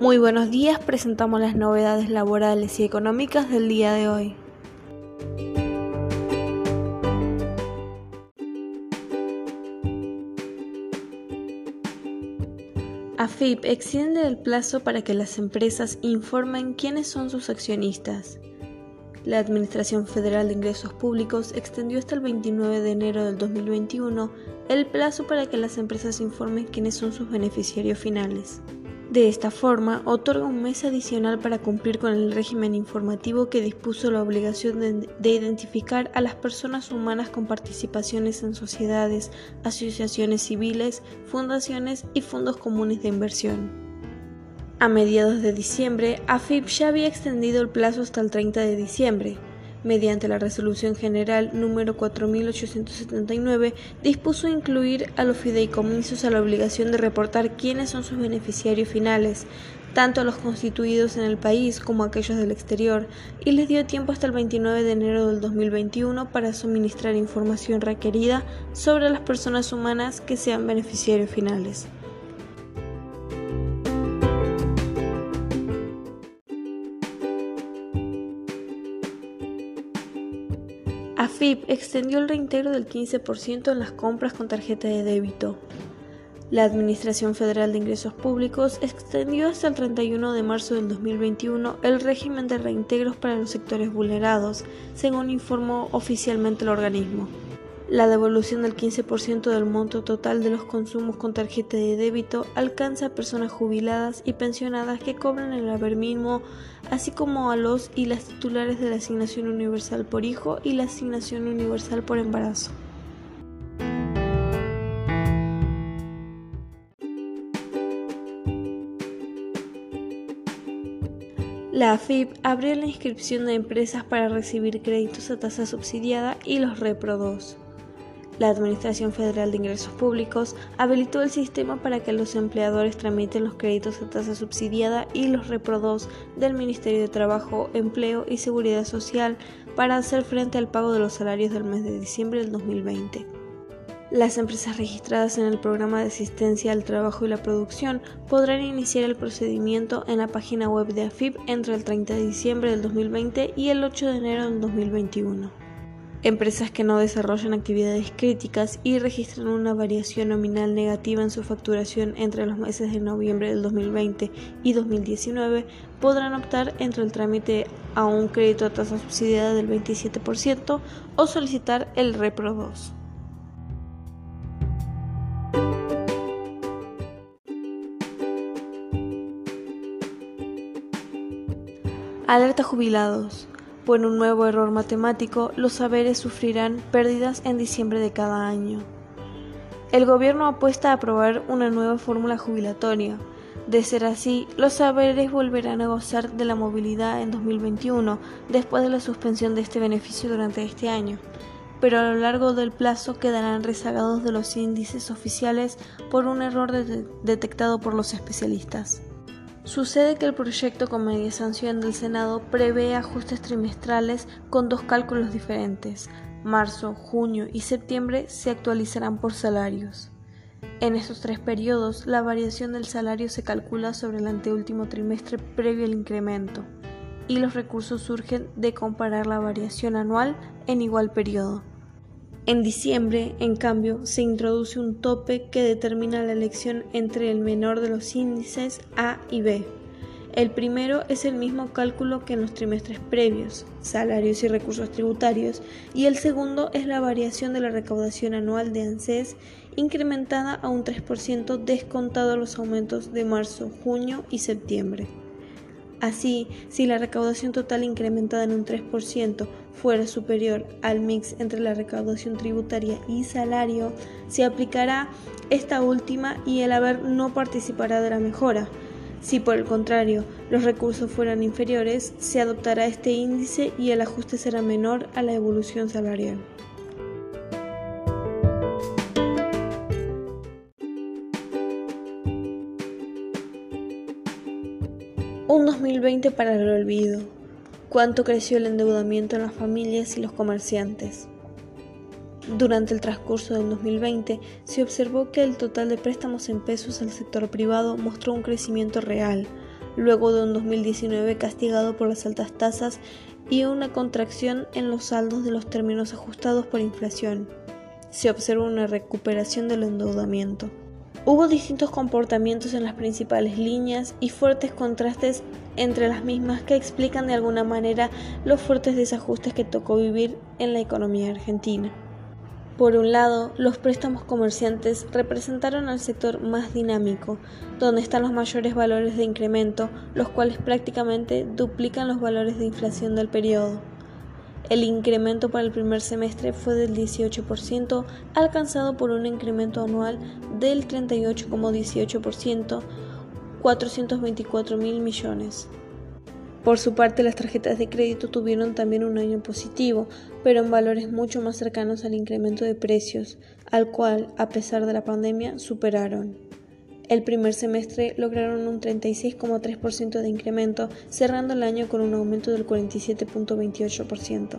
Muy buenos días, presentamos las novedades laborales y económicas del día de hoy. AFIP extiende el plazo para que las empresas informen quiénes son sus accionistas. La Administración Federal de Ingresos Públicos extendió hasta el 29 de enero del 2021 el plazo para que las empresas informen quiénes son sus beneficiarios finales. De esta forma, otorga un mes adicional para cumplir con el régimen informativo que dispuso la obligación de, identificar a las personas humanas con participaciones en sociedades, asociaciones civiles, fundaciones y fondos comunes de inversión. A mediados de diciembre, AFIP ya había extendido el plazo hasta el 30 de diciembre, mediante la Resolución General número 4879, dispuso incluir a los fideicomisos a la obligación de reportar quiénes son sus beneficiarios finales, tanto a los constituidos en el país como a aquellos del exterior, y les dio tiempo hasta el 29 de enero del 2021 para suministrar información requerida sobre las personas humanas que sean beneficiarios finales. AFIP extendió el reintegro del 15% en las compras con tarjeta de débito. La Administración Federal de Ingresos Públicos extendió hasta el 31 de marzo del 2021 el régimen de reintegros para los sectores vulnerados, según informó oficialmente el organismo. La devolución del 15% del monto total de los consumos con tarjeta de débito alcanza a personas jubiladas y pensionadas que cobran el haber mínimo, así como a los y las titulares de la asignación universal por hijo y la asignación universal por embarazo. La AFIP abrió la inscripción de empresas para recibir créditos a tasa subsidiada y los Repro 2. La Administración Federal de Ingresos Públicos habilitó el sistema para que los empleadores tramiten los créditos a tasa subsidiada y los reprodos del Ministerio de Trabajo, Empleo y Seguridad Social para hacer frente al pago de los salarios del mes de diciembre del 2020. Las empresas registradas en el programa de asistencia al trabajo y la producción podrán iniciar el procedimiento en la página web de AFIP entre el 30 de diciembre del 2020 y el 8 de enero del 2021. Empresas que no desarrollan actividades críticas y registran una variación nominal negativa en su facturación entre los meses de noviembre del 2020 y 2019 podrán optar entre el trámite a un crédito a tasa subsidiada del 27% o solicitar el Repro 2. Alerta jubilados. Por un nuevo error matemático, los saberes sufrirán pérdidas en diciembre de cada año. El gobierno apuesta a aprobar una nueva fórmula jubilatoria. De ser así, los saberes volverán a gozar de la movilidad en 2021, después de la suspensión de este beneficio durante este año. Pero a lo largo del plazo quedarán rezagados de los índices oficiales por un error detectado por los especialistas. Sucede que el proyecto con media sanción del Senado prevé ajustes trimestrales con dos cálculos diferentes. Marzo, junio y septiembre se actualizarán por salarios. En estos tres periodos, la variación del salario se calcula sobre el anteúltimo trimestre previo al incremento, y los recursos surgen de comparar la variación anual en igual periodo. En diciembre, en cambio, se introduce un tope que determina la elección entre el menor de los índices A y B. El primero es el mismo cálculo que en los trimestres previos, salarios y recursos tributarios, y el segundo es la variación de la recaudación anual de ANSES incrementada a un 3% descontado los aumentos de marzo, junio y septiembre. Así, si la recaudación total incrementada en un 3% fuera superior al mix entre la recaudación tributaria y salario, se aplicará esta última y el haber no participará de la mejora. Si por el contrario los recursos fueran inferiores, se adoptará este índice y el ajuste será menor a la evolución salarial. 2020 para el olvido. ¿Cuánto creció el endeudamiento en las familias y los comerciantes? Durante el transcurso del 2020 se observó que el total de préstamos en pesos al sector privado mostró un crecimiento real, luego de un 2019 castigado por las altas tasas y una contracción en los saldos de los términos ajustados por inflación. Se observa una recuperación del endeudamiento. Hubo distintos comportamientos en las principales líneas y fuertes contrastes entre las mismas que explican de alguna manera los fuertes desajustes que tocó vivir en la economía argentina. Por un lado, los préstamos comerciantes representaron al sector más dinámico, donde están los mayores valores de incremento, los cuales prácticamente duplican los valores de inflación del periodo. El incremento para el primer semestre fue del 18%, alcanzado por un incremento anual del 38,18%, 424 mil millones. Por su parte, las tarjetas de crédito tuvieron también un año positivo, pero en valores mucho más cercanos al incremento de precios, al cual, a pesar de la pandemia, superaron. El primer semestre lograron un 36,3% de incremento, cerrando el año con un aumento del 47,28%.